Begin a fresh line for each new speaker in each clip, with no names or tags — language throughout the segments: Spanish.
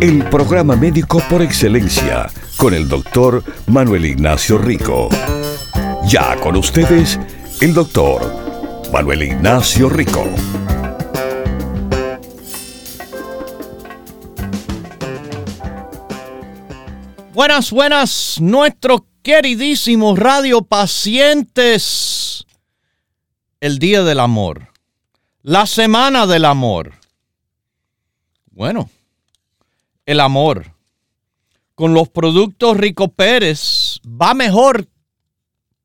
El programa médico por excelencia con el doctor Manuel Ignacio Rico. Ya con ustedes, el doctor Manuel Ignacio Rico.
Buenas, buenas, nuestros queridísimos radiopacientes. El Día del Amor. La Semana del Amor. Bueno, el amor con los productos Rico Pérez va mejor,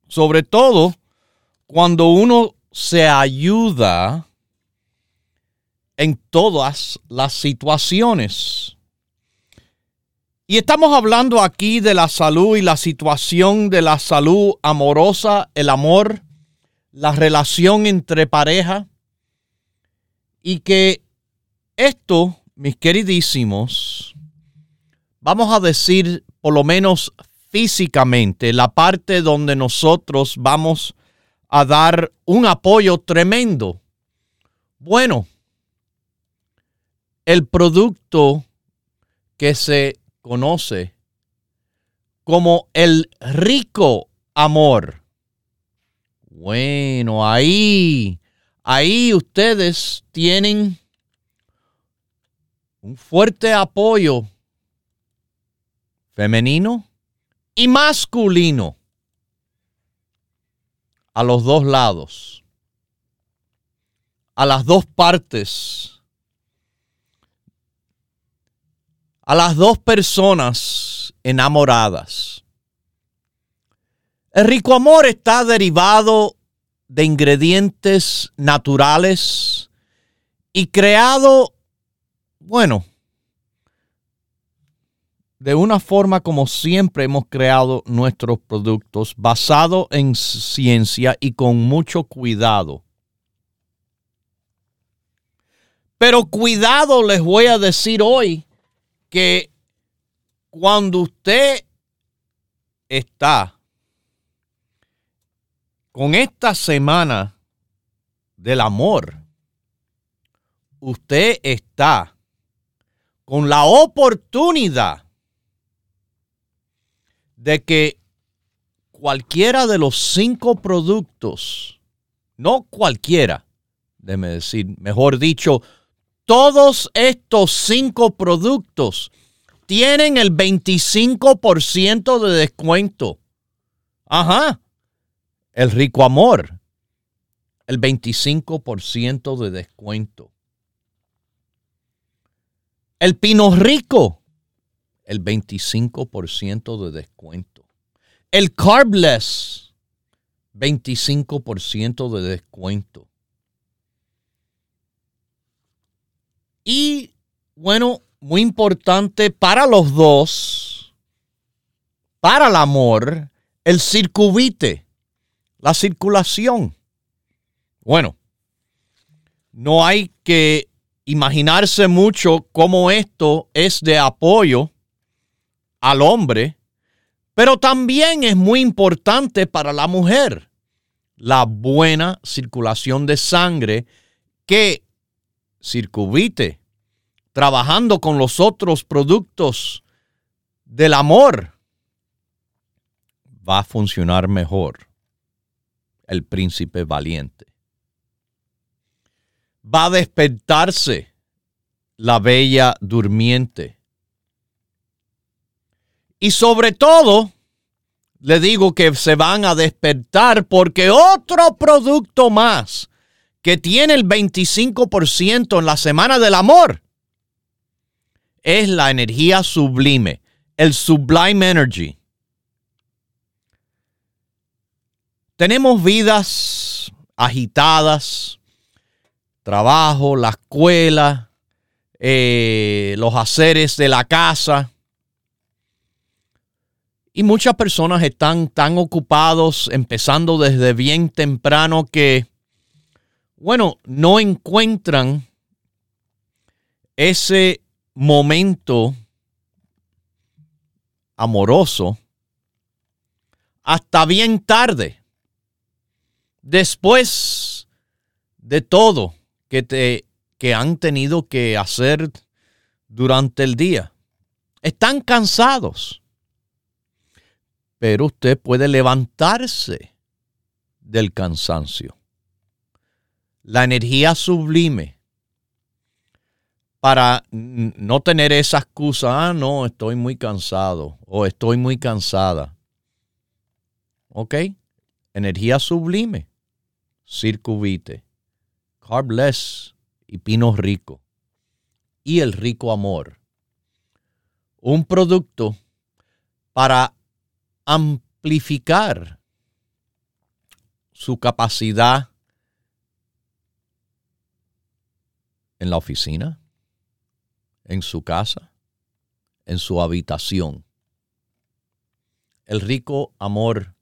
sobre todo cuando uno se ayuda en todas las situaciones. Y estamos hablando aquí de la salud y la situación de la salud amorosa, el amor, la relación entre pareja. Y que esto, mis queridísimos, vamos a decir, por lo menos físicamente, la parte donde nosotros vamos a dar un apoyo tremendo. Bueno, el producto que se conoce como el rico amor. Bueno, ahí, ahí ustedes tienen un fuerte apoyo femenino y masculino a los dos lados, a las dos partes, a las dos personas enamoradas. El rico amor está derivado de ingredientes naturales y creado, bueno, de una forma como siempre hemos creado nuestros productos, basado en ciencia y con mucho cuidado. Pero cuidado les voy a decir hoy que cuando usted está con esta semana del amor, usted está con la oportunidad de que cualquiera de los cinco productos, no cualquiera, déjeme decir, mejor dicho, todos estos cinco productos tienen el 25% de descuento. Ajá. El rico amor. El 25% de descuento. El pino rico el 25% de descuento. El Carbless, 25% de descuento. Y bueno, muy importante para los dos, para el amor, el circuvite, la circulación. Bueno, no hay que imaginarse mucho cómo esto es de apoyo al hombre, pero también es muy importante para la mujer la buena circulación de sangre que circuvite trabajando con los otros productos del amor va a funcionar mejor el príncipe valiente. Va a despertarse la bella durmiente y sobre todo, le digo que se van a despertar porque otro producto más que tiene el 25% en la semana del amor es la energía sublime, el Sublime Energy. Tenemos vidas agitadas, trabajo, la escuela, eh, los haceres de la casa Y muchas personas están tan ocupados, empezando desde bien temprano, que, bueno, no encuentran ese momento amoroso hasta bien tarde. Después de todo que te que han tenido que hacer durante el día. Están cansados. Pero usted puede levantarse del cansancio. La energía sublime para no tener esa excusa, ah, no, estoy muy cansado o estoy muy cansada. ¿Ok? Energía sublime, circuvite, carbless y pino rico y el rico amor. Un producto para amplificar su capacidad en la oficina, en su casa, en su habitación. El rico amor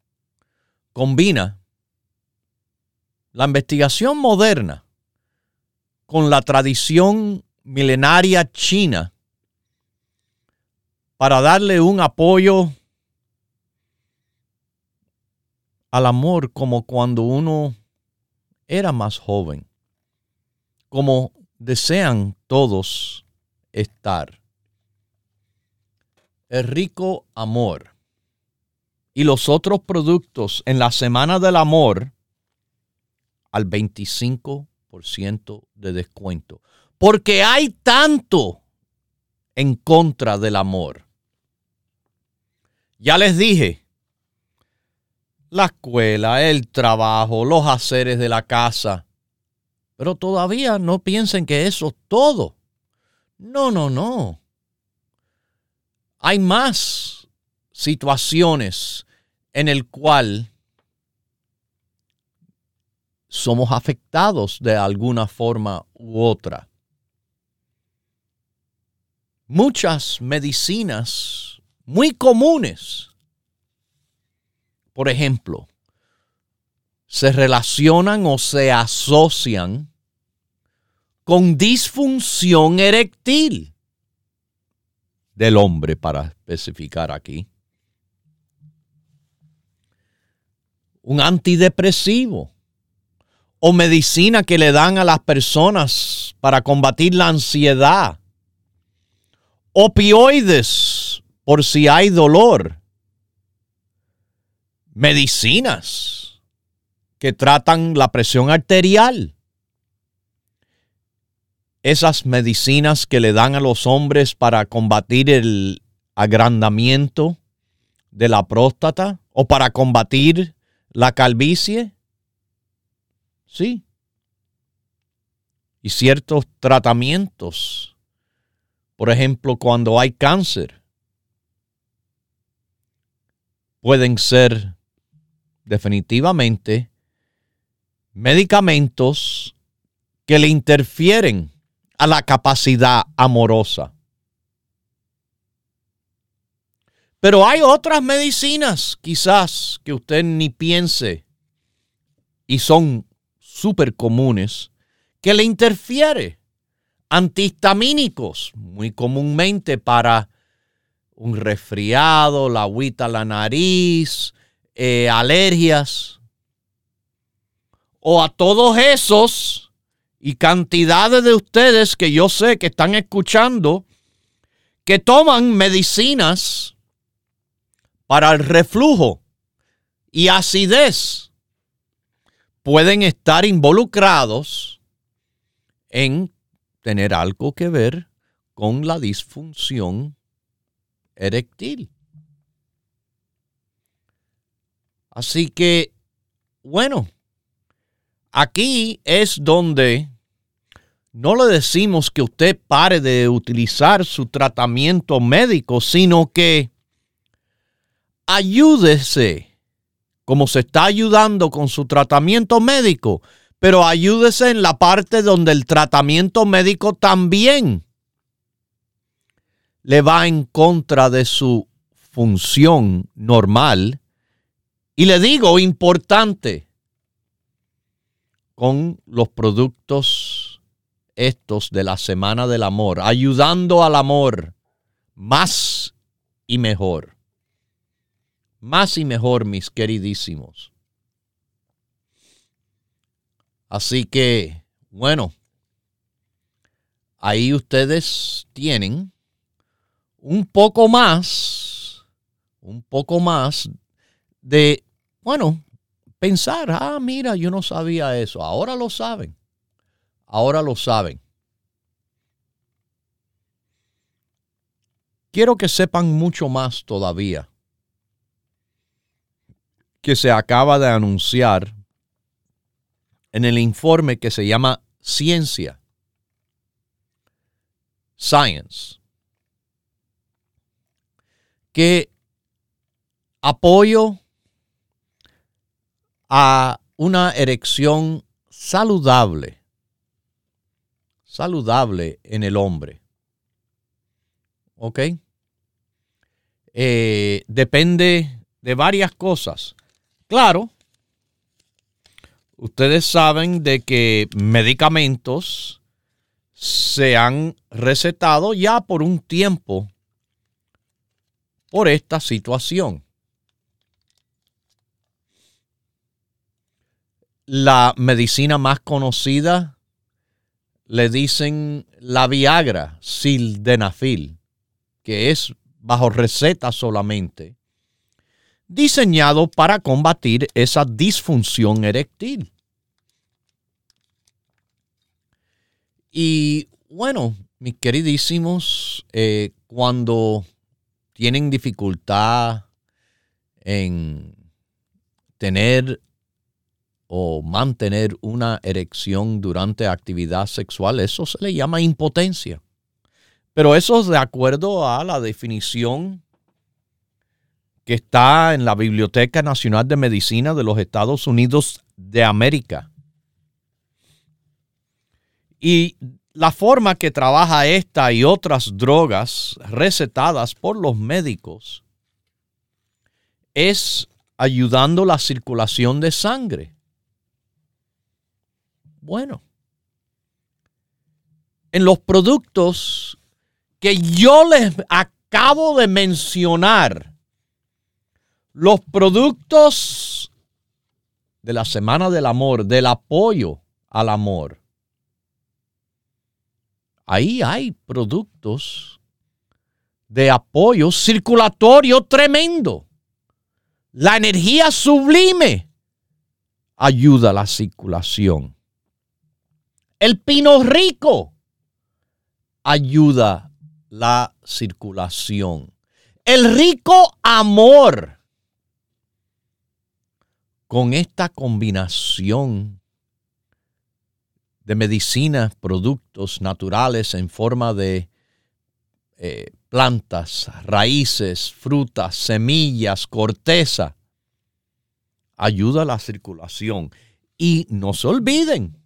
combina la investigación moderna con la tradición milenaria china para darle un apoyo al amor como cuando uno era más joven, como desean todos estar. El rico amor y los otros productos en la Semana del Amor al 25% de descuento porque hay tanto en contra del amor. Ya les dije, la escuela, el trabajo, los haceres de la casa, pero todavía no piensen que eso es todo. No, no, no. Hay más situaciones en el cual somos afectados de alguna forma u otra muchas medicinas muy comunes, por ejemplo, se relacionan o se asocian con disfunción eréctil del hombre, para especificar aquí. Un antidepresivo o medicina que le dan a las personas para combatir la ansiedad opioides por si hay dolor, medicinas que tratan la presión arterial, esas medicinas que le dan a los hombres para combatir el agrandamiento de la próstata o para combatir la calvicie. Sí. Y ciertos tratamientos por ejemplo, cuando hay cáncer, pueden ser definitivamente medicamentos que le interfieren a la capacidad amorosa. Pero hay otras medicinas, quizás, que usted ni piense y son súper comunes, que le interfiere antihistamínicos, muy comúnmente para un resfriado, la agüita la nariz, eh, alergias. O a todos esos y cantidades de ustedes que yo sé que están escuchando, que toman medicinas para el reflujo y acidez, pueden estar involucrados en tener algo que ver con la disfunción eréctil. Así que, bueno, aquí es donde no le decimos que usted pare de utilizar su tratamiento médico, sino que ayúdese, como se está ayudando con su tratamiento médico, pero ayúdese en la parte donde el tratamiento médico también le va en contra de su función normal. Y le digo, importante, con los productos estos de la Semana del Amor, ayudando al amor más y mejor. Más y mejor, mis queridísimos. Así que, bueno, ahí ustedes tienen un poco más, un poco más de, bueno, pensar, ah, mira, yo no sabía eso, ahora lo saben, ahora lo saben. Quiero que sepan mucho más todavía que se acaba de anunciar en el informe que se llama Ciencia, Science, que apoyo a una erección saludable, saludable en el hombre. ¿Ok? Eh, depende de varias cosas. Claro, ustedes saben de que medicamentos se han recetado ya por un tiempo por esta situación. La medicina más conocida le dicen la Viagra, sildenafil, que es bajo receta solamente, diseñado para combatir esa disfunción eréctil. Y bueno, mis queridísimos, eh, cuando tienen dificultad en tener o mantener una erección durante actividad sexual, eso se le llama impotencia. Pero eso es de acuerdo a la definición que está en la Biblioteca Nacional de Medicina de los Estados Unidos de América. Y la forma que trabaja esta y otras drogas recetadas por los médicos es ayudando la circulación de sangre. Bueno, en los productos que yo les acabo de mencionar, los productos de la Semana del Amor, del apoyo al amor, ahí hay productos de apoyo circulatorio tremendo. La energía sublime ayuda a la circulación. El pino rico ayuda la circulación. El rico amor. Con esta combinación de medicinas, productos naturales en forma de eh, plantas, raíces, frutas, semillas, corteza. Ayuda la circulación. Y no se olviden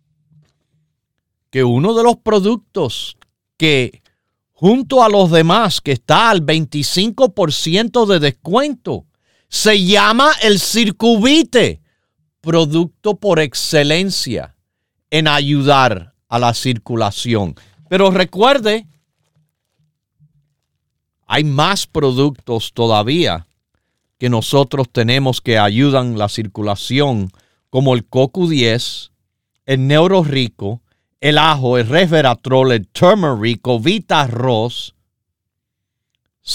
que uno de los productos que junto a los demás, que está al 25% de descuento, se llama el circuvite, producto por excelencia en ayudar a la circulación. Pero recuerde, hay más productos todavía que nosotros tenemos que ayudan la circulación, como el CoQ10, el Neuro Rico, el ajo, el resveratrol, el turmeric, Vita arroz,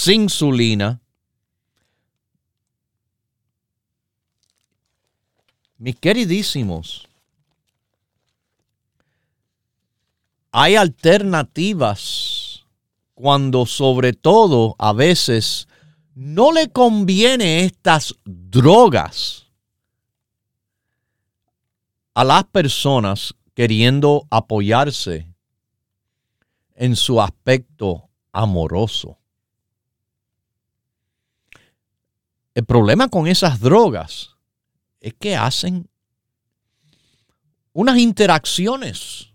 insulina. Mis queridísimos, hay alternativas cuando sobre todo a veces no le conviene estas drogas a las personas queriendo apoyarse en su aspecto amoroso. El problema con esas drogas es que hacen unas interacciones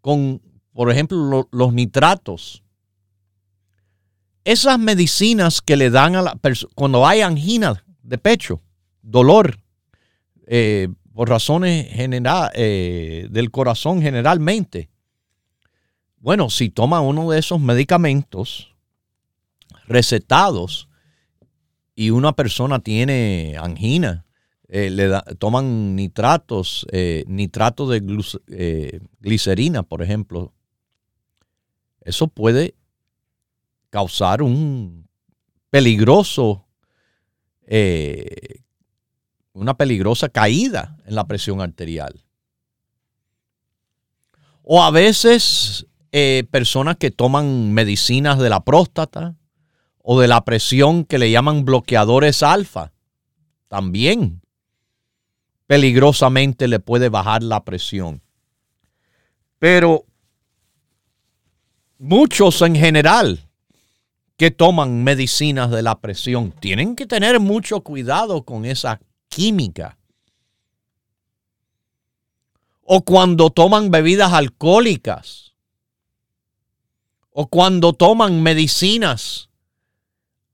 con, por ejemplo, los nitratos esas medicinas que le dan a la persona cuando hay angina de pecho, dolor eh, por razones eh, del corazón generalmente. Bueno, si toma uno de esos medicamentos recetados y una persona tiene angina, eh, le toman nitratos, nitrato de glicerina, por ejemplo, eso puede causar un peligroso, eh, una peligrosa caída en la presión arterial. O a veces eh, personas que toman medicinas de la próstata o de la presión que le llaman bloqueadores alfa, también peligrosamente le puede bajar la presión. Pero muchos en general que toman medicinas de la presión tienen que tener mucho cuidado con esa química. O cuando toman bebidas alcohólicas. O cuando toman medicinas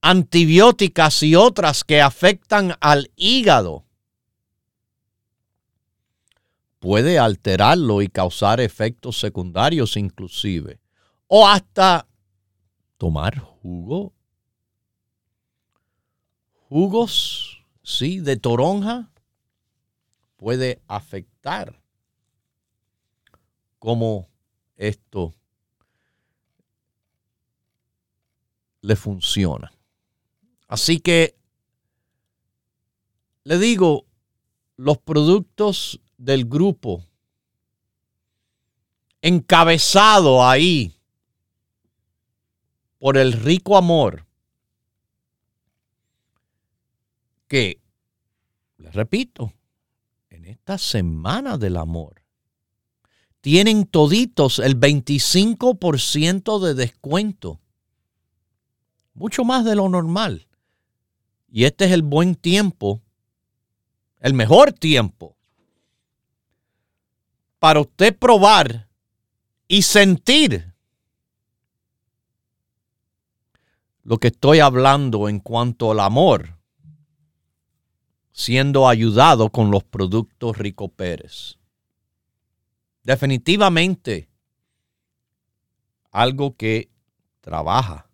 antibióticas y otras que afectan al hígado. Puede alterarlo y causar efectos secundarios inclusive. O hasta tomar jugo. Jugos, sí, de toronja puede afectar cómo esto le funciona. Así que le digo, los productos del grupo encabezado ahí por el rico amor que, les repito, en esta semana del amor, tienen toditos el 25% de descuento. Mucho más de lo normal. Y este es el buen tiempo, el mejor tiempo, para usted probar y sentir lo que estoy hablando en cuanto al amor, siendo ayudado con los productos Rico Pérez. Definitivamente algo que trabaja.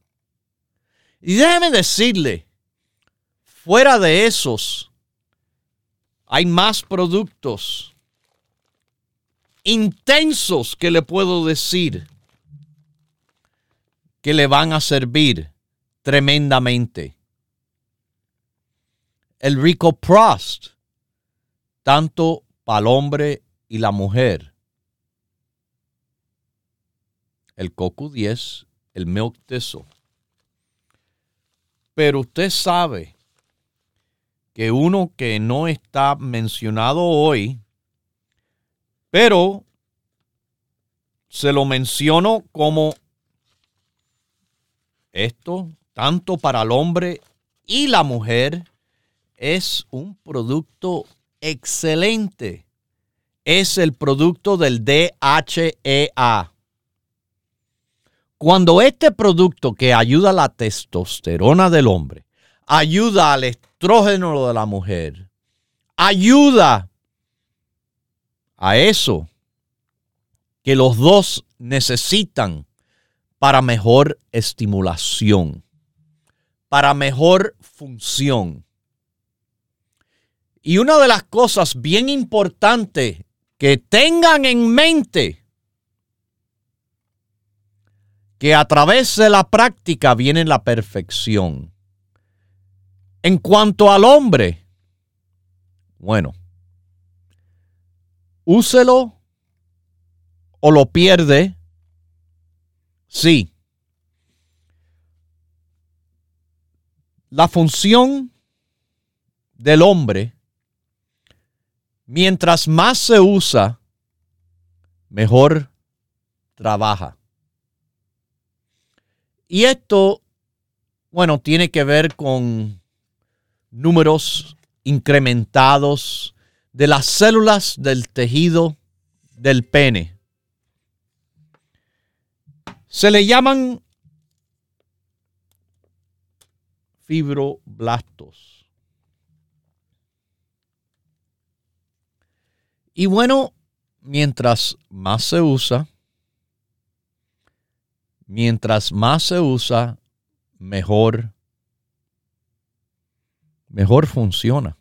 Y déjeme decirle, fuera de esos, hay más productos intensos que le puedo decir que le van a servir tremendamente. El Rico Prost, tanto para el hombre y la mujer. El Coco 10, el Milk Thistle. Pero usted sabe que uno que no está mencionado hoy, pero se lo menciono como esto tanto para el hombre y la mujer, es un producto excelente. Es el producto del DHEA. Cuando este producto que ayuda a la testosterona del hombre, ayuda al estrógeno de la mujer, ayuda a eso que los dos necesitan para mejor estimulación para mejor función. Y una de las cosas bien importantes que tengan en mente, que a través de la práctica viene la perfección. En cuanto al hombre, bueno, úselo o lo pierde, sí. la función del hombre, mientras más se usa, mejor trabaja. Y esto, bueno, tiene que ver con números incrementados de las células del tejido del pene. Se le llaman fibroblastos. Y bueno, mientras más se usa, mientras más se usa, mejor, mejor funciona.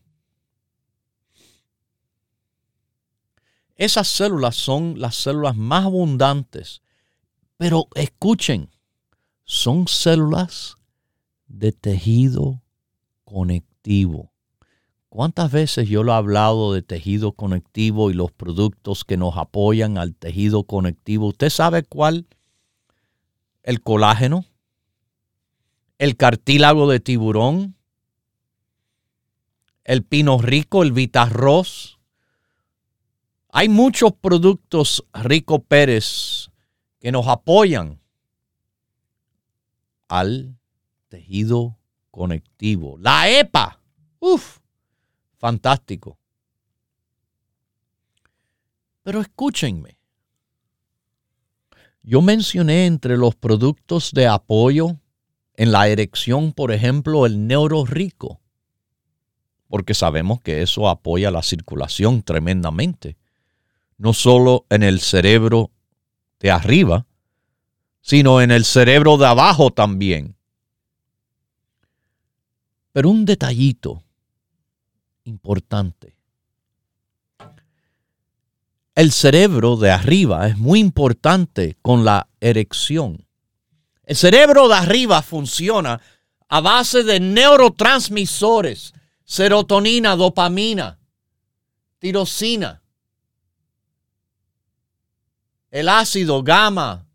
Esas células son las células más abundantes, pero escuchen, son células de tejido conectivo. ¿Cuántas veces yo lo he hablado de tejido conectivo y los productos que nos apoyan al tejido conectivo? ¿Usted sabe cuál? El colágeno, el cartílago de tiburón, el pino rico, el vitarroz. Hay muchos productos Rico Pérez que nos apoyan al tejido conectivo. La EPA, uff, fantástico. Pero escúchenme. Yo mencioné entre los productos de apoyo en la erección, por ejemplo, el neurorico, porque sabemos que eso apoya la circulación tremendamente, no solo en el cerebro de arriba, sino en el cerebro de abajo también. Pero un detallito importante. El cerebro de arriba es muy importante con la erección. El cerebro de arriba funciona a base de neurotransmisores, serotonina, dopamina, tirosina, el ácido gamma,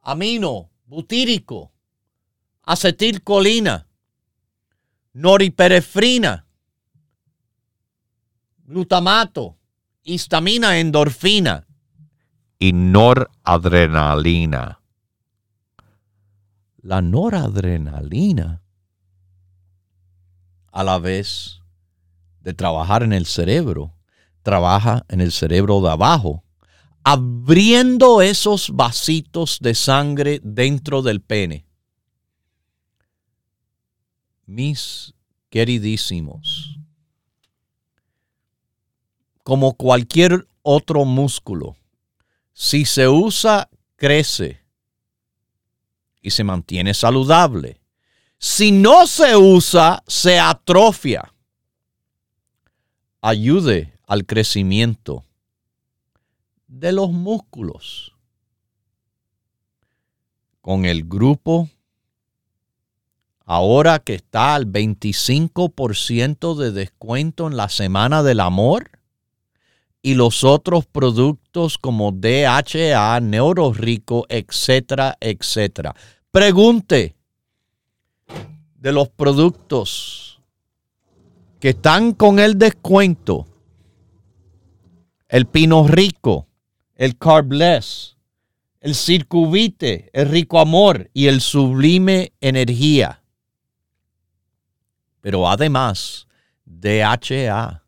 amino, butírico, acetilcolina noriperefrina, glutamato, histamina, endorfina y noradrenalina. La noradrenalina, a la vez de trabajar en el cerebro, trabaja en el cerebro de abajo, abriendo esos vasitos de sangre dentro del pene mis queridísimos, como cualquier otro músculo, si se usa, crece y se mantiene saludable. Si no se usa, se atrofia. Ayude al crecimiento de los músculos. Con el grupo ahora que está al 25% de descuento en la Semana del Amor y los otros productos como DHA, Neurorico, etcétera, etcétera. Pregunte de los productos que están con el descuento. El Pino Rico, el Carbless, el Circuvite, el Rico Amor y el Sublime Energía pero además DHA.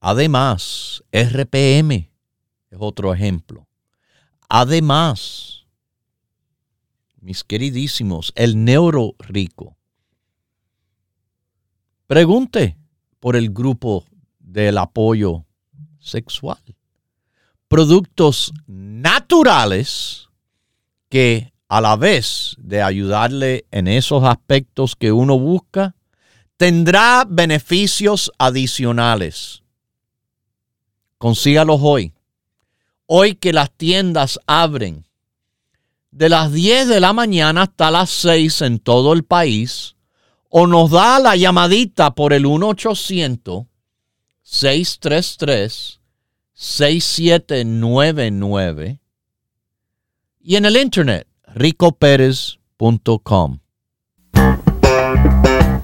Además, RPM es otro ejemplo. Además, mis queridísimos, el neuro rico. Pregunte por el grupo del apoyo sexual. Productos naturales que a la vez de ayudarle en esos aspectos que uno busca, tendrá beneficios adicionales. Consígalos hoy. Hoy que las tiendas abren de las 10 de la mañana hasta las 6 en todo el país, o nos da la llamadita por el 1-800-633-6799 y en el internet ricoperez.com.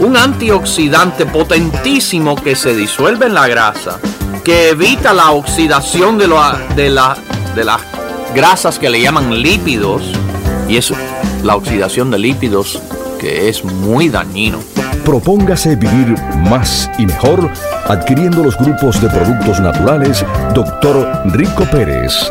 un antioxidante potentísimo que se disuelve en la grasa, que evita la oxidación de, de, la, de las grasas que le llaman lípidos, y eso, la oxidación de lípidos que es muy dañino.
Propóngase vivir más y mejor adquiriendo los grupos de productos naturales Dr. Rico Pérez.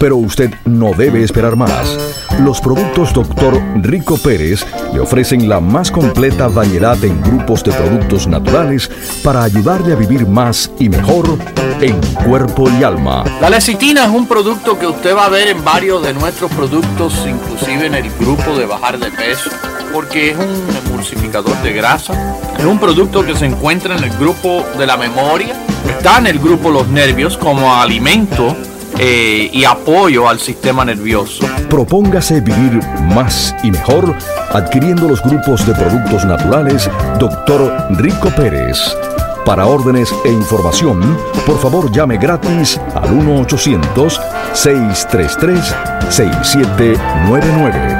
pero usted no debe esperar más. Los productos Dr. Rico Pérez le ofrecen la más completa variedad en grupos de productos naturales para ayudarle a vivir más y mejor en cuerpo y alma.
La lecitina es un producto que usted va a ver en varios de nuestros productos, inclusive en el grupo de bajar de peso, porque es un emulsificador de grasa. Es un producto que se encuentra en el grupo de la memoria, está en el grupo los nervios como alimento eh, y apoyo al sistema nervioso.
Propóngase vivir más y mejor adquiriendo los grupos de productos naturales Dr. Rico Pérez. Para órdenes e información, por favor llame gratis al 1-800-633-6799.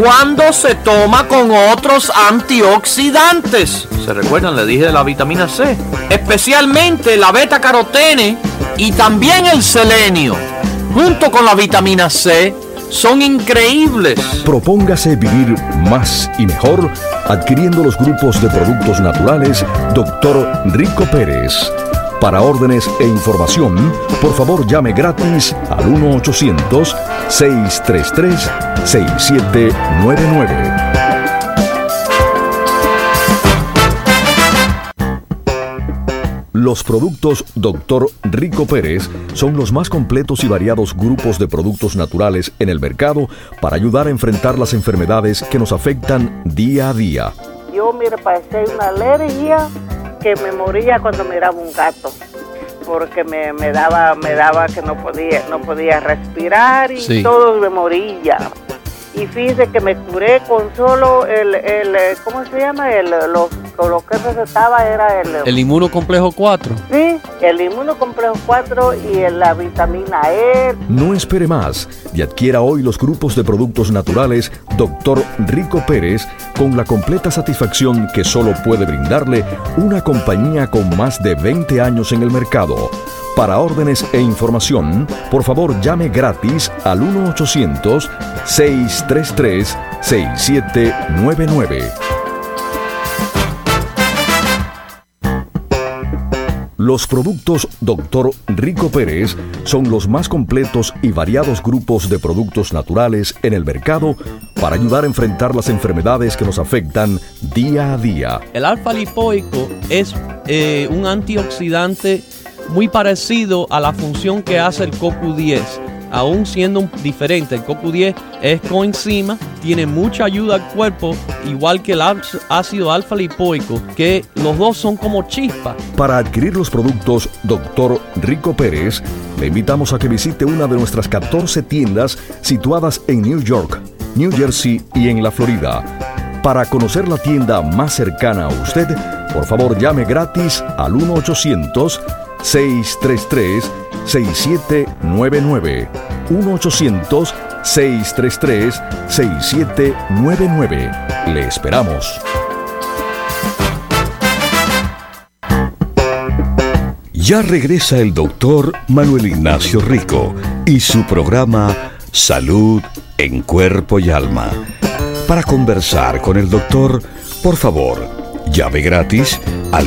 cuando se toma con otros antioxidantes. ¿Se recuerdan? Le dije de la vitamina C. Especialmente la beta carotene y también el selenio. Junto con la vitamina C son increíbles.
Propóngase vivir más y mejor adquiriendo los grupos de productos naturales Dr. Rico Pérez. Para órdenes e información, por favor llame gratis al 1-800-633-6799. Los productos Dr. Rico Pérez son los más completos y variados grupos de productos naturales en el mercado para ayudar a enfrentar las enfermedades que nos afectan día a día.
Yo, mire, parecía una alergia que me moría cuando miraba un gato porque me, me daba me daba que no podía no podía respirar y todo me moría y fíjese que me curé con solo el, el ¿cómo se llama? El, los, lo que necesitaba era el...
¿El inmunocomplejo 4?
Sí, el inmunocomplejo 4 y la vitamina E.
No espere más y adquiera hoy los grupos de productos naturales Dr. Rico Pérez con la completa satisfacción que solo puede brindarle una compañía con más de 20 años en el mercado. Para órdenes e información, por favor llame gratis al 1-800-633-6799. Los productos Dr. Rico Pérez son los más completos y variados grupos de productos naturales en el mercado para ayudar a enfrentar las enfermedades que nos afectan día a día.
El alfa lipoico es eh, un antioxidante muy parecido a la función que hace el CoQ10. Aún siendo diferente, el CoQ10 es coenzima, tiene mucha ayuda al cuerpo, igual que el ácido alfa lipoico, que los dos son como chispas.
Para adquirir los productos Dr. Rico Pérez, le invitamos a que visite una de nuestras 14 tiendas situadas en New York, New Jersey y en la Florida. Para conocer la tienda más cercana a usted, por favor llame gratis al 1 800 633-6799. 633-6799. Le esperamos. Ya regresa el doctor Manuel Ignacio Rico y su programa Salud en Cuerpo y Alma. Para conversar con el doctor, por favor, llave gratis al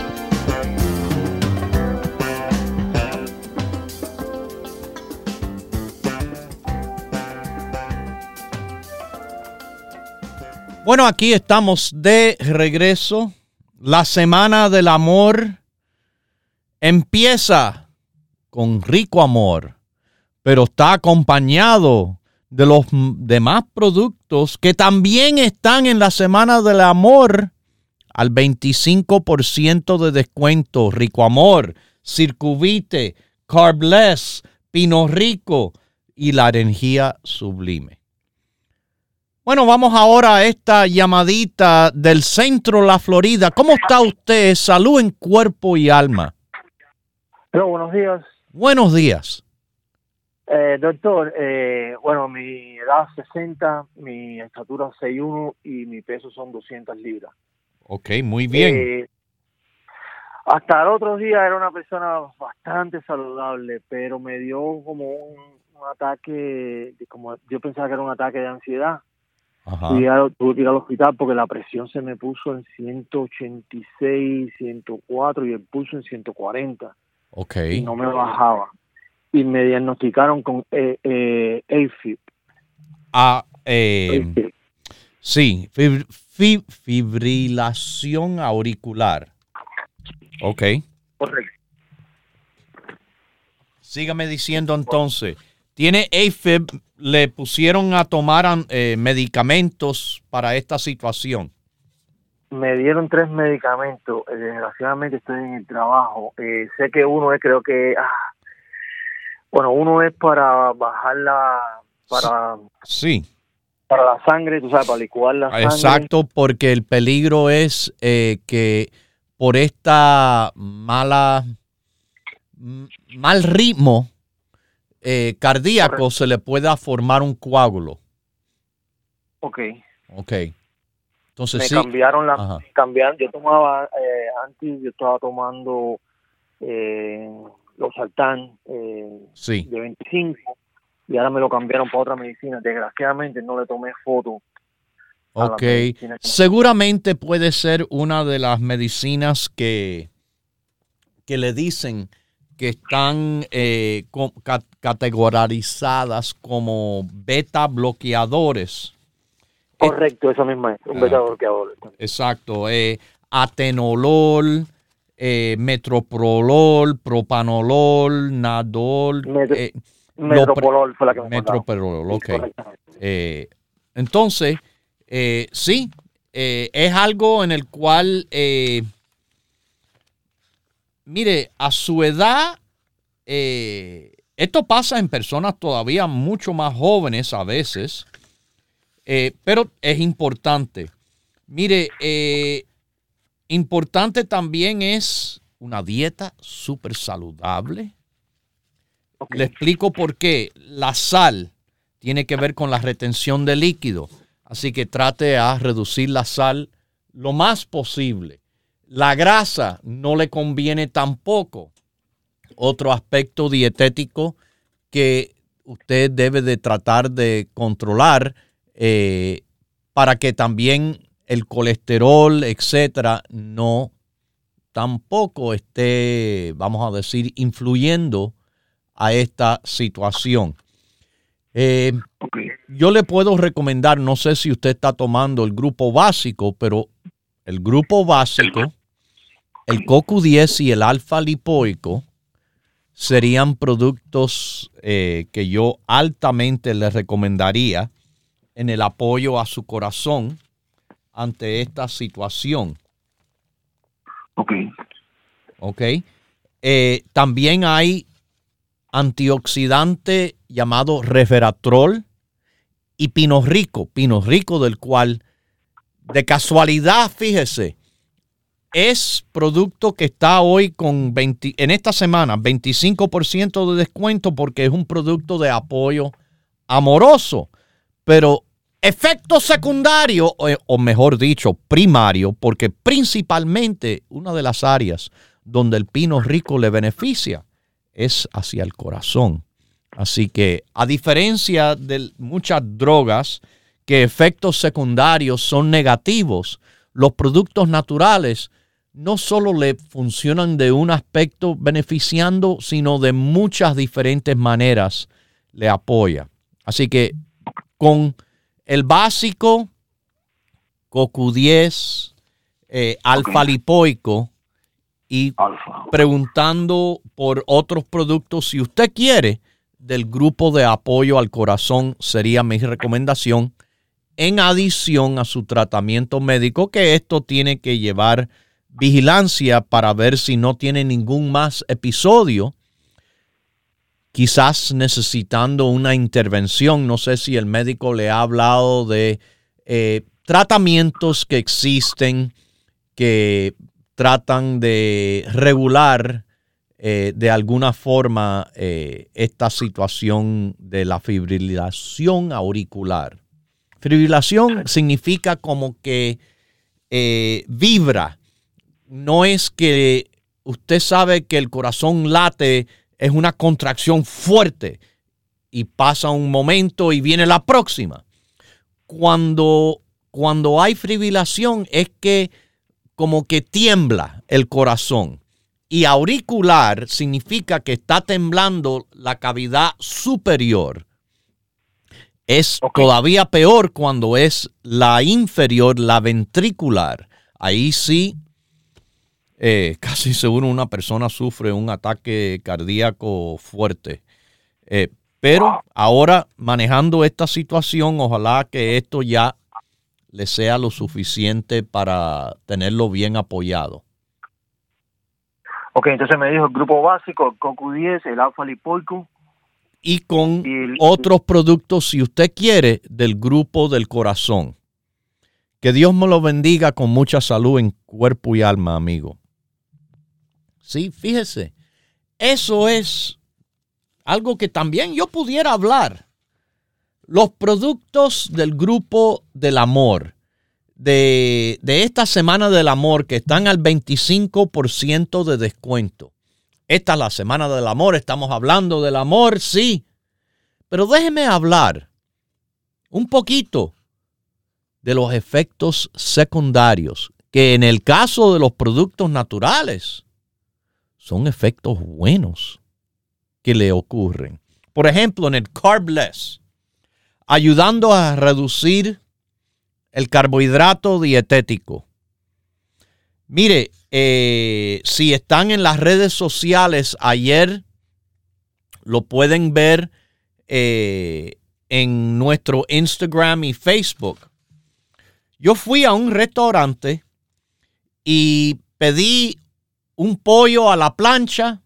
Bueno, aquí estamos de regreso. La semana del amor empieza con rico amor, pero está acompañado de los demás productos que también están en la semana del amor al 25% de descuento. Rico Amor, Circuvite, Carbless, Pino Rico y la energía sublime. Bueno, vamos ahora a esta llamadita del centro de la Florida. ¿Cómo está usted? Salud en cuerpo y alma.
Buenos días.
Buenos días.
Eh, doctor, eh, bueno, mi edad es 60, mi estatura 6'1 y mi peso son 200 libras.
Ok, muy bien.
Eh, hasta el otro día era una persona bastante saludable, pero me dio como un, ataque, como yo pensaba que era un ataque de ansiedad. Ajá. tuve que ir al hospital porque la presión se me puso en 186, 104 y el pulso en 140.
Ok.
Y no me bajaba. Y me diagnosticaron con eh, eh, AFib.
Ah, eh, sí, fibrilación auricular. Ok.
Correcto.
Sígame diciendo entonces, ¿tiene AFib? ¿Le pusieron a tomar eh, medicamentos para esta situación?
Me dieron tres medicamentos. Eh, desgraciadamente estoy en el trabajo. Eh, sé que uno es, creo que, ah, bueno, uno es para bajar la, para...
Sí
para la sangre, tú sabes, para licuar la sangre.
Exacto, porque el peligro es eh, que por esta mala mal ritmo eh, cardíaco se le pueda formar un coágulo.
Ok.
Ok. Entonces
me
sí.
cambiaron la cambiaron, yo tomaba eh, antes yo estaba tomando eh, los saltán
sí.
de 25 y ahora me lo cambiaron para otra medicina. Desgraciadamente no le tomé foto.
Ok, seguramente puede ser una de las medicinas que, que le dicen que están eh, categorizadas como beta bloqueadores.
Correcto, eso mismo es, un beta bloqueador.
Exacto, eh, atenolol, eh, metroprolol, propanolol, nadol.
eh, Metropolol fue la que me
Metropolol, ok. Eh, entonces, eh, sí, eh, es algo en el cual, mire, a su edad, esto pasa en personas todavía mucho más jóvenes a veces, pero es importante. Mire, importante también es una dieta súper saludable le explico por qué. La sal tiene que ver con la retención de líquido, así que trate a reducir la sal lo más posible. La grasa no le conviene tampoco. Otro aspecto dietético que usted debe de tratar de controlar eh, para que también el colesterol, etcétera, no tampoco esté, vamos a decir, influyendo a esta situación. Eh, yo le puedo recomendar, no sé si usted está tomando el grupo básico, pero el grupo básico, el CoQ10 y el alfa lipoico serían productos eh, que yo altamente le recomendaría en el apoyo a su corazón ante esta situación.
Ok.
Ok. Eh, también hay antioxidante llamado resveratrol y pino rico, pino rico del cual de casualidad, fíjese, es producto que está hoy con 20, en esta semana 25% de descuento porque es un producto de apoyo amoroso, pero efecto secundario, o mejor dicho, primario, porque principalmente una de las áreas donde el pino rico le beneficia es hacia el corazón. Así que a diferencia de muchas drogas que efectos secundarios son negativos, los productos naturales no solo le funcionan de un aspecto beneficiando, sino de muchas diferentes maneras le apoya. Así que con el básico CoQ10, eh, alfa lipoico y preguntando por otros productos, si usted quiere, del grupo de apoyo al corazón sería mi recomendación en adición a su tratamiento médico, que esto tiene que llevar vigilancia para ver si no tiene ningún más episodio, quizás necesitando una intervención. No sé si el médico le ha hablado de eh, tratamientos que existen que tratan de regular eh, de alguna forma eh, esta situación de la fibrilación auricular. Fibrilación significa como que vibra no es que usted sabe que el corazón late, es una contracción fuerte y pasa un momento y viene la próxima. Cuando, cuando hay fibrilación es que como que tiembla el corazón. Y auricular significa que está temblando la cavidad superior. Es todavía peor cuando es la inferior, la ventricular. Ahí sí eh, casi seguro una persona sufre un ataque cardíaco fuerte. Eh, pero ahora manejando esta situación, ojalá que esto ya le sea lo suficiente para tenerlo bien apoyado.
Ok, entonces me dijo el grupo básico, el CoQ10, el alfa lipoico.
Y con otros productos, si usted quiere, del grupo del corazón. Que Dios me lo bendiga con mucha salud en cuerpo y alma, amigo. Sí, fíjese, eso es algo que también yo pudiera hablar. Los productos del grupo del amor, de, de esta semana del amor, que están al 25% de descuento. Esta es la semana del amor, estamos hablando del amor, sí. Pero déjeme hablar un poquito de los efectos secundarios, que en el caso de los productos naturales, son efectos buenos que le ocurren. Por ejemplo, en el Carbless, ayudando a reducir el carbohidrato dietético. Mire, eh, si están en las redes sociales, ayer lo pueden ver eh, en nuestro Instagram y Facebook. Yo fui a un restaurante y pedí un pollo a la plancha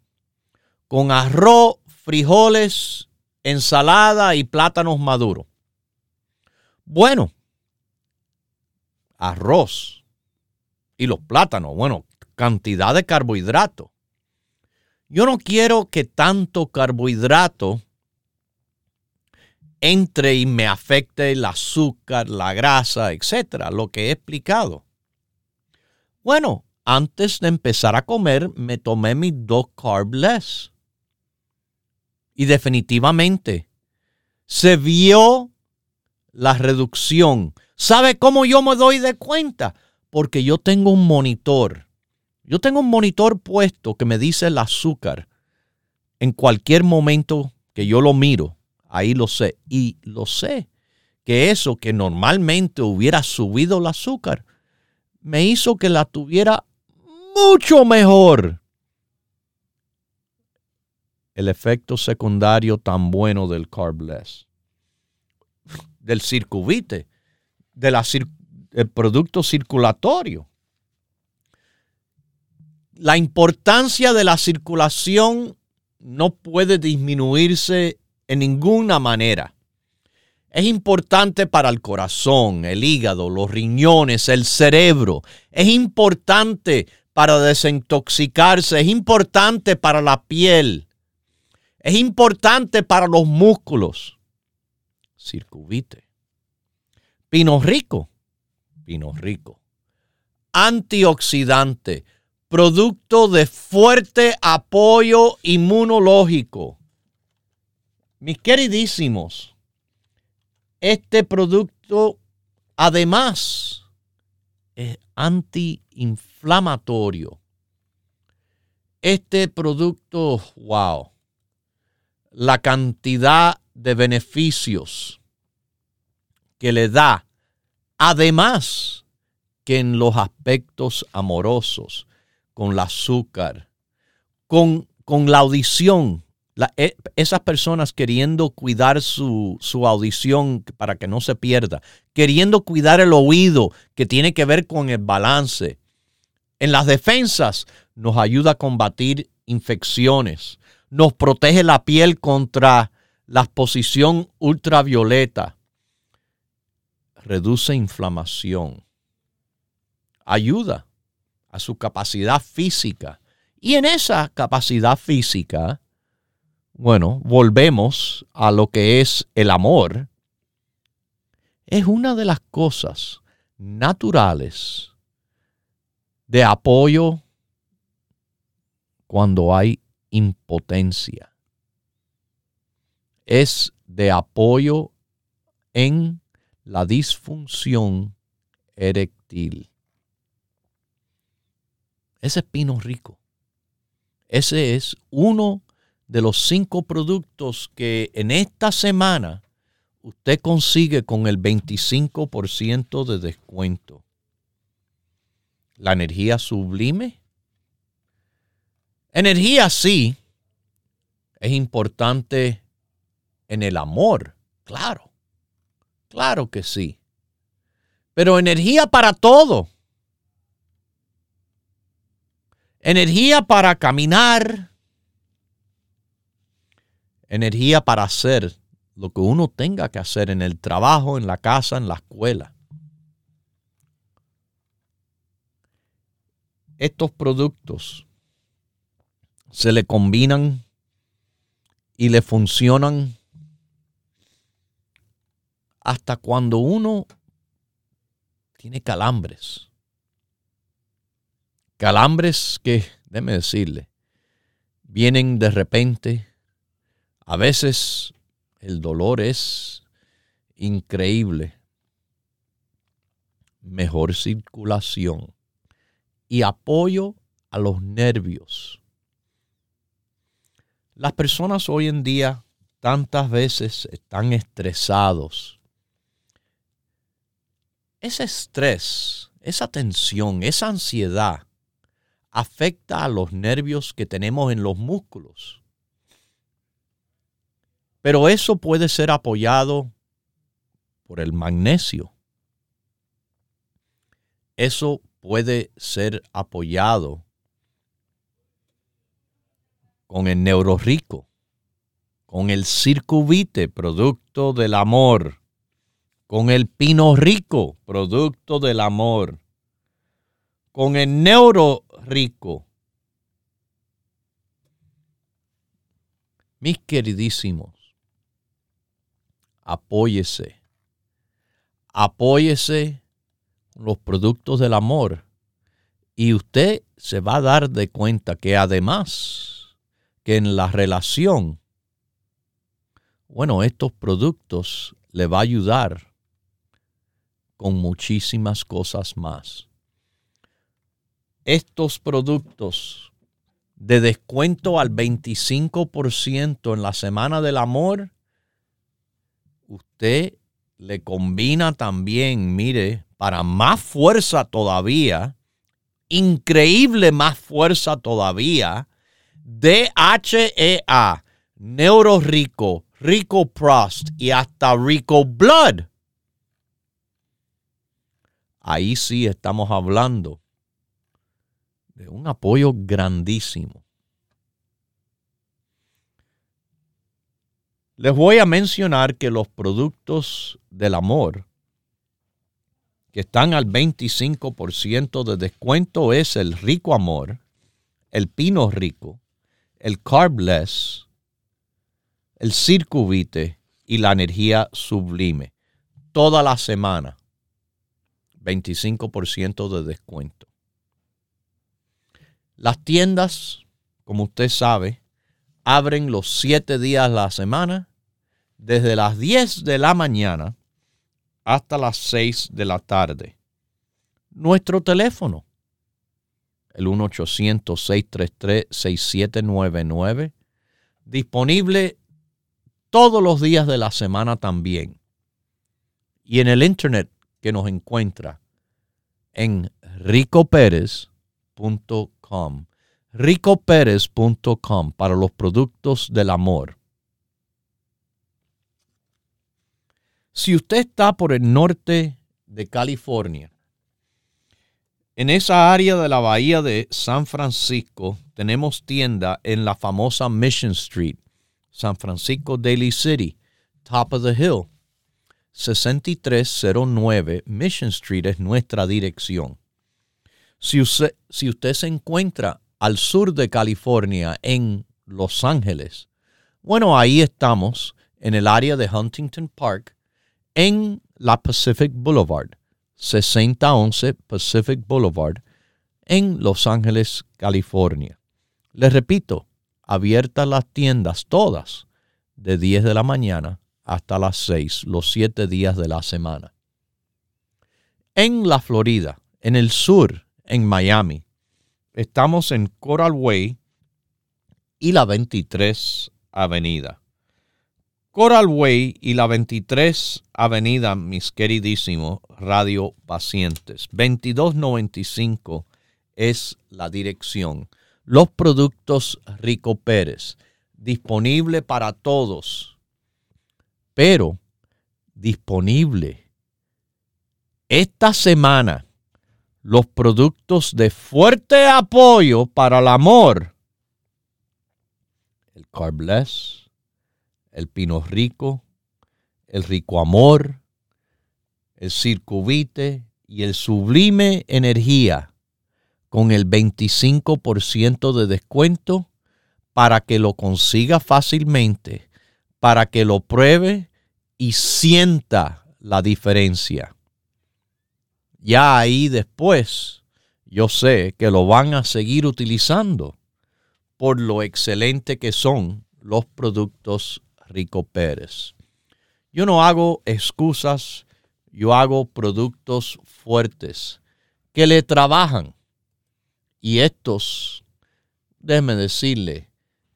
con arroz, frijoles, ensalada y plátanos maduros. Bueno, arroz y los plátanos, bueno, cantidad de carbohidratos. Yo no quiero que tanto carbohidrato entre y me afecte el azúcar, la grasa, etcétera, lo que he explicado. Bueno, antes de empezar a comer, me tomé mis dos carbless. Y definitivamente se vio la reducción. ¿Sabe cómo yo me doy de cuenta? Porque yo tengo un monitor. Yo tengo un monitor puesto que me dice el azúcar. En cualquier momento que yo lo miro, ahí lo sé. Y lo sé que eso que normalmente hubiera subido el azúcar, me hizo que la tuviera mucho mejor el efecto secundario tan bueno del carbless, del circuvite, del producto circulatorio. La importancia de la circulación no puede disminuirse en ninguna manera. Es importante para el corazón, el hígado, los riñones, el cerebro. Es importante para desintoxicarse. Es importante para la piel. Es importante para los músculos. Circuvite. Pino rico. Pino rico. Antioxidante. Producto de fuerte apoyo inmunológico. Mis queridísimos, este producto además es antiinflamatorio. Este producto, wow, la cantidad de beneficios que le da, además que en los aspectos amorosos, con el azúcar, con, con la audición, e, esas personas queriendo cuidar su, su, audición para que no se pierda, queriendo cuidar el oído que tiene que ver con el balance. En las defensas nos ayuda a combatir infecciones, nos protege la piel contra la exposición ultravioleta, reduce inflamación, ayuda a su capacidad física. Y en esa capacidad física, bueno, volvemos a lo que es el amor. Es una de las cosas naturales de apoyo cuando hay impotencia. Es de apoyo en la disfunción eréctil. Ese es pino rico. Ese es uno de los cinco productos que en esta semana usted consigue con el 25% de descuento. La energía sublime. Energía sí. Es importante en el amor, claro. Claro que sí. Pero energía para todo. Energía para caminar. Energía para hacer lo que uno tenga que hacer en el trabajo, en la casa, en la escuela. Estos productos se le combinan y le funcionan hasta cuando uno tiene calambres. Calambres que, déme decirle, vienen de repente. A veces el dolor es increíble. Mejor circulación y apoyo a los nervios. Las personas hoy en día tantas veces están estresados. Ese estrés, esa tensión, esa ansiedad afecta a los nervios que tenemos en los músculos. Pero eso puede ser apoyado por el magnesio. Eso puede ser apoyado con el neurorico, con el circuvite, producto del amor, con el pino rico, producto del amor, con el neuro rico. Mis queridísimos, apóyese, apóyese los productos del amor y usted se va a dar de cuenta que además que en la relación, bueno, estos productos le va a ayudar con muchísimas cosas más. Estos productos de descuento al 25% en la Semana del Amor, usted le combina también, mire, para más fuerza todavía, increíble más fuerza todavía, DHEA, Neuro Rico, Rico Prost y hasta Rico Blood. Ahí sí estamos hablando de un apoyo grandísimo. Les voy a mencionar que los productos del amor que están al 25% de descuento es el rico amor, el pino rico, el carbless, el circuvite y la energía sublime. Toda la semana, 25% de descuento. Las tiendas, como usted sabe, abren los siete días a la semana, desde las 10 de la mañana hasta las 6 de la tarde. Nuestro teléfono, el 1-800-633-6799, disponible todos los días de la semana también. Y en el internet que nos encuentra en ricoperez.com ricoperez.com para los productos del amor. Si usted está por el norte de California, en esa área de la bahía de San Francisco tenemos tienda en la famosa Mission Street, San Francisco Daily City, Top of the Hill. 6309 Mission Street es nuestra dirección. Si usted, si usted se encuentra al sur de California, en Los Ángeles. Bueno, ahí estamos, en el área de Huntington Park, en la Pacific Boulevard, 6011 Pacific Boulevard, en Los Ángeles, California. Les repito, abiertas las tiendas todas, de 10 de la mañana hasta las 6, los 7 días de la semana. En la Florida, en el sur, en Miami, Estamos en Coral Way y la 23 Avenida. Coral Way y la 23 Avenida, mis queridísimos radio pacientes. 2295 es la dirección. Los productos Rico Pérez, disponible para todos, pero disponible esta semana los productos de fuerte apoyo para el amor. El Carbless, el Pino Rico, el Rico Amor, el Circuvite y el Sublime Energía con el 25% de descuento para que lo consiga fácilmente, para que lo pruebe y sienta la diferencia. Ya ahí después yo sé que lo van a seguir utilizando por lo excelente que son los productos Rico Pérez. Yo no hago excusas, yo hago productos fuertes que le trabajan. Y estos, déjeme decirle,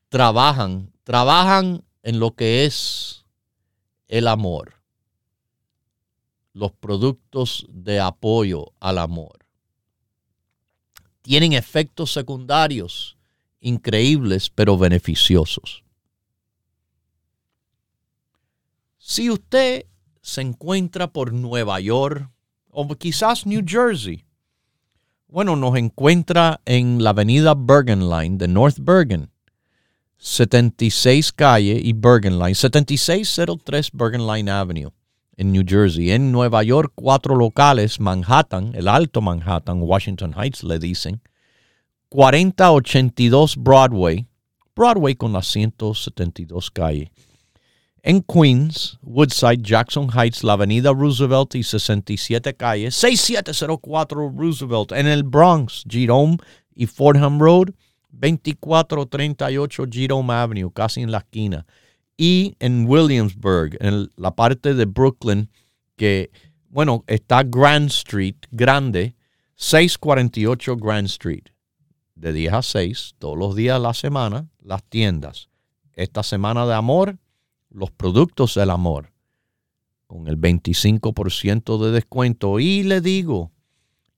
trabajan, trabajan en lo que es el amor los productos de apoyo al amor. Tienen efectos secundarios increíbles pero beneficiosos. Si usted se encuentra por Nueva York o quizás New Jersey, bueno, nos encuentra en la avenida Bergen Line de North Bergen, 76 calle y Bergen Line, 7603 Bergen Line Avenue en New Jersey. En Nueva York, cuatro locales, Manhattan, el Alto Manhattan, Washington Heights le dicen, 4082 Broadway, Broadway con las 172 calle. En Queens, Woodside, Jackson Heights, la avenida Roosevelt y 67 calle, 6704 Roosevelt. En el Bronx, Jerome y Fordham Road, 2438 Jerome Avenue, casi en la esquina y en Williamsburg, en la parte de Brooklyn, que, bueno, está Grand Street, grande, 648 Grand Street, de 10 a 6, todos los días de la semana, las tiendas. Esta semana de amor, los productos del amor, con el 25% de descuento. Y le digo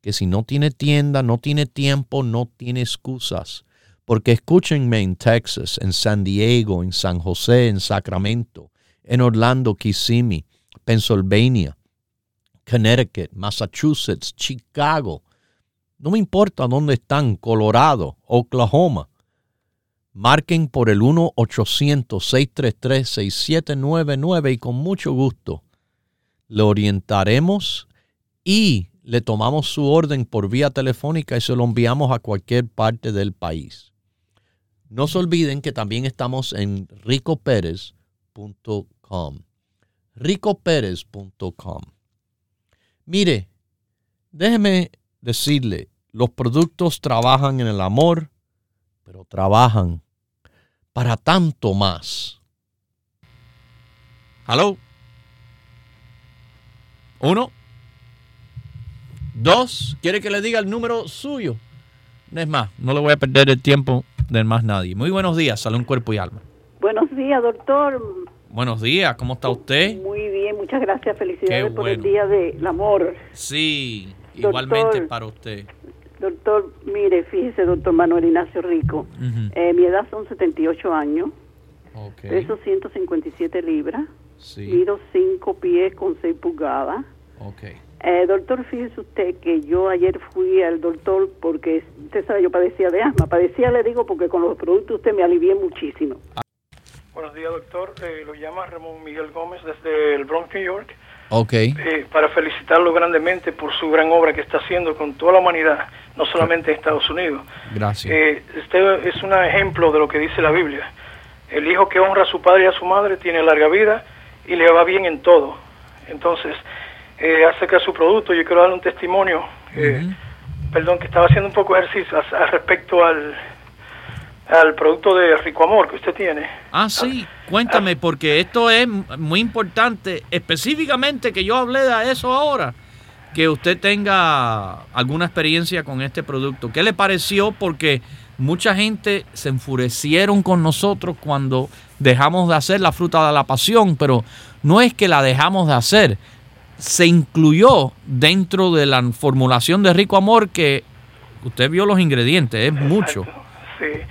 que si no tiene tienda, no tiene tiempo, no tiene excusas porque escúchenme en Texas, en San Diego, en San José, en Sacramento, en Orlando, Kissimmee, Pennsylvania, Connecticut, Massachusetts, Chicago. No me importa dónde están, Colorado, Oklahoma. Marquen por el 1-800-633-6799 y con mucho gusto le orientaremos y le tomamos su orden por vía telefónica y se lo enviamos a cualquier parte del país. No se olviden que también estamos en ricoperez.com. ricoperez.com. Mire, déjeme decirle, los productos trabajan en el amor, pero trabajan para tanto más. ¿Aló? Uno. Dos. ¿Quiere que le diga el número suyo? No es más, no le voy a perder el tiempo de más nadie. Muy buenos días, salud, cuerpo y alma.
Buenos días, doctor.
Buenos días, ¿cómo está usted?
Muy bien, muchas gracias. Felicidades por el Día del Amor.
Sí, igualmente para usted.
Doctor, mire, fíjese, doctor Manuel Ignacio Rico. Eh, mi edad son 78 años. Okay. Peso 157 libras. Sí. Mido 5 pies con 6 pulgadas.
Okay.
Eh, doctor, fíjese usted que yo ayer fui al doctor porque, usted sabe, yo padecía de asma. Padecía, le digo, porque con los productos usted me alivié muchísimo.
Buenos días, doctor. Eh, lo llama Ramón Miguel Gómez desde el Bronx, New York.
Ok.
Eh, para felicitarlo grandemente por su gran obra que está haciendo con toda la humanidad, no solamente en Estados Unidos.
Gracias.
Eh, este es un ejemplo de lo que dice la Biblia. El hijo que honra a su padre y a su madre tiene larga vida y le va bien en todo. Entonces, eh, acerca de su producto, yo quiero darle un testimonio. Eh, perdón, que estaba haciendo un poco de ejercicio respecto al, al producto de Rico Amor que usted tiene.
Ah, sí, cuéntame, porque esto es muy importante, específicamente que yo hablé de eso ahora, que usted tenga alguna experiencia con este producto. ¿Qué le pareció? Porque mucha gente se enfurecieron con nosotros cuando dejamos de hacer la fruta de la pasión, pero no es que la dejamos de hacer, se incluyó dentro de la formulación de Rico Amor que usted vio los ingredientes, es mucho.
Sí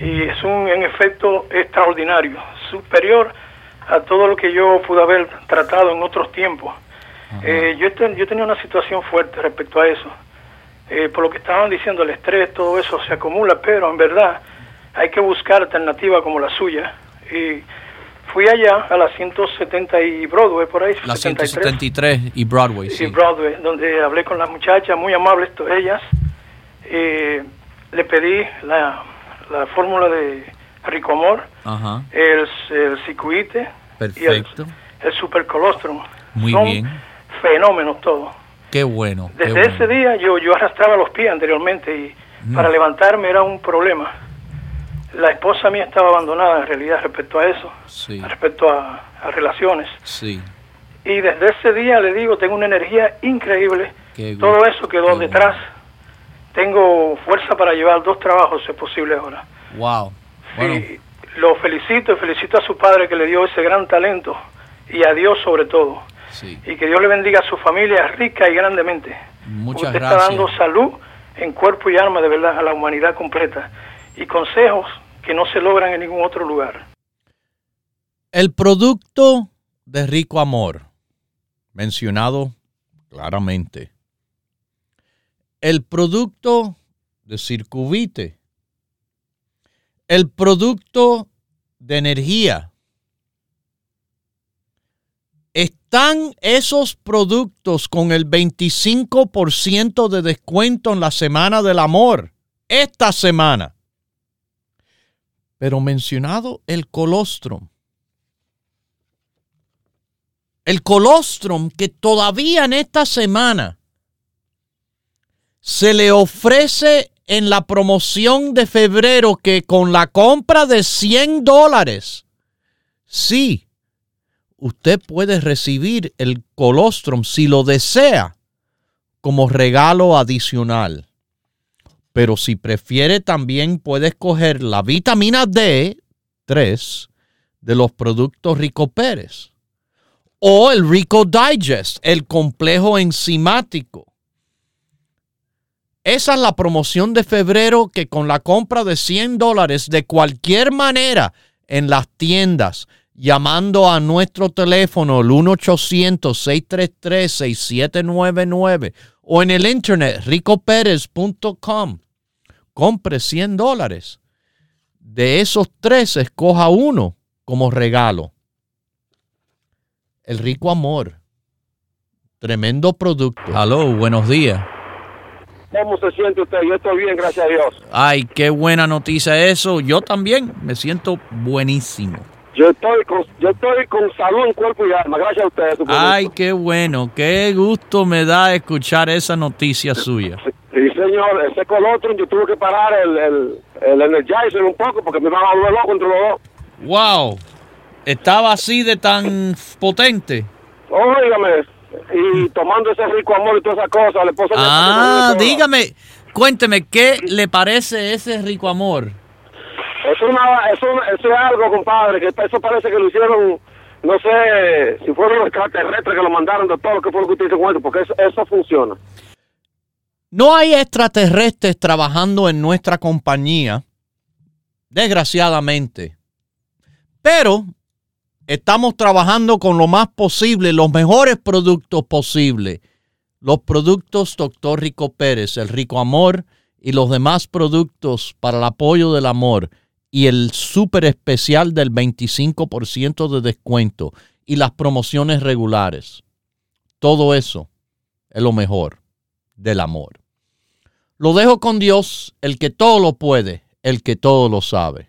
y es un en efecto extraordinario, superior a todo lo que yo pude haber tratado en otros tiempos. Eh, yo, yo tenía una situación fuerte respecto a eso. Eh, por lo que estaban diciendo, el estrés, todo eso se acumula, pero en verdad hay que buscar alternativas como la suya. Y fui allá a la 170 y Broadway, por ahí.
La 173 y Broadway, sí.
Broadway, donde hablé con las muchachas, muy amables ellas. Eh, le pedí la la fórmula de Ricomor, el, el cicuite y el, el supercolostrum.
Muy
Son
bien.
fenómenos todos.
Qué bueno.
Desde ese día yo, yo arrastraba los pies anteriormente y mm. para levantarme era un problema. La esposa mía estaba abandonada en realidad respecto a eso, respecto a, relaciones.
Sí.
Y desde ese día le digo, tengo una energía increíble. Todo eso quedó detrás tengo fuerza para llevar dos trabajos, si es posible ahora.
Wow.
lo felicito y felicito a su padre que le dio ese gran talento y a Dios sobre todo. Y que Dios le bendiga a su familia rica y grandemente.
Muchas
Usted
gracias.
está dando salud en cuerpo y alma de verdad a la humanidad completa y consejos que no se logran en ningún otro lugar.
El producto de rico amor, mencionado claramente, el producto de circuvite, el producto de energía. Están esos productos con el 25% de descuento en la semana del amor, esta semana. Pero mencionado el colostrum. El colostrum que todavía en esta semana se le ofrece en la promoción de febrero que con la compra de 100 dólares, sí, usted puede recibir el colostrum si lo desea como regalo adicional. Pero si prefiere también puede escoger la vitamina D3 de los productos Rico Pérez o el Rico Digest, el complejo enzimático esa es la promoción de febrero que con la compra de 100 dólares de cualquier manera en las tiendas, llamando a nuestro teléfono el 1-800-633-6799 o en el internet ricoperez.com, compre 100 dólares. de esos tres escoja uno como regalo. El rico amor. Tremendo producto.
Aló, buenos días.
¿Cómo se siente usted? Yo estoy bien, gracias a Dios.
Ay, qué buena noticia eso. Yo también me siento buenísimo.
Yo estoy con, yo estoy con salud en cuerpo y alma, gracias a usted.
Ay, qué bueno, qué gusto me da escuchar esa noticia suya.
Sí, señor, ese colotron yo tuve que parar el, el, el Energizer un poco porque me iba a volver loco entre los dos.
Wow, estaba así de tan potente.
Óigame, y tomando ese rico amor y todas esas cosas, le puso
Ah, dígame, cuénteme, ¿qué le parece ese rico amor?
Es, una, es, es algo, compadre, que eso parece que lo hicieron, no sé, si fueron los extraterrestres que lo mandaron, lo que fue lo que usted dice porque eso, eso funciona.
No hay extraterrestres trabajando en nuestra compañía, desgraciadamente. Pero estamos trabajando con lo más posible, los mejores productos posibles. Los productos Dr. Rico Pérez, el Rico Amor y los demás productos para el apoyo del amor y el súper especial del 25% de descuento y las promociones regulares. Todo eso es lo mejor del amor. Lo dejo con Dios, el que todo lo puede, el que todo lo sabe.